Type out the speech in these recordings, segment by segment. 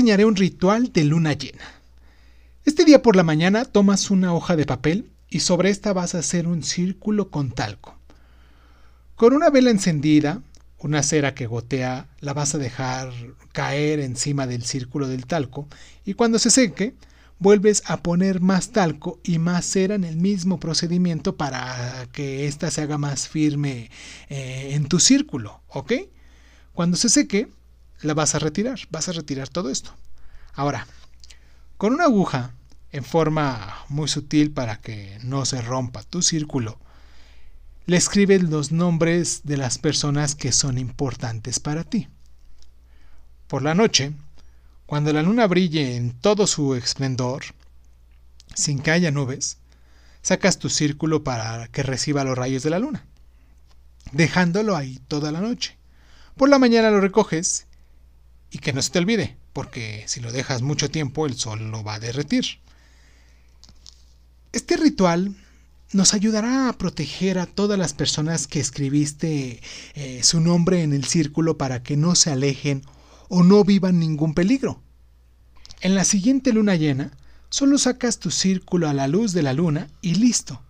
enseñaré un ritual de luna llena. Este día por la mañana tomas una hoja de papel y sobre esta vas a hacer un círculo con talco. Con una vela encendida, una cera que gotea, la vas a dejar caer encima del círculo del talco y cuando se seque, vuelves a poner más talco y más cera en el mismo procedimiento para que ésta se haga más firme eh, en tu círculo, ¿ok? Cuando se seque, la vas a retirar, vas a retirar todo esto. Ahora, con una aguja en forma muy sutil para que no se rompa tu círculo, le escribes los nombres de las personas que son importantes para ti. Por la noche, cuando la luna brille en todo su esplendor, sin que haya nubes, sacas tu círculo para que reciba los rayos de la luna, dejándolo ahí toda la noche. Por la mañana lo recoges y que no se te olvide, porque si lo dejas mucho tiempo el sol lo va a derretir. Este ritual nos ayudará a proteger a todas las personas que escribiste eh, su nombre en el círculo para que no se alejen o no vivan ningún peligro. En la siguiente luna llena, solo sacas tu círculo a la luz de la luna y listo.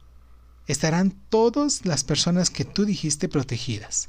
Estarán todas las personas que tú dijiste protegidas.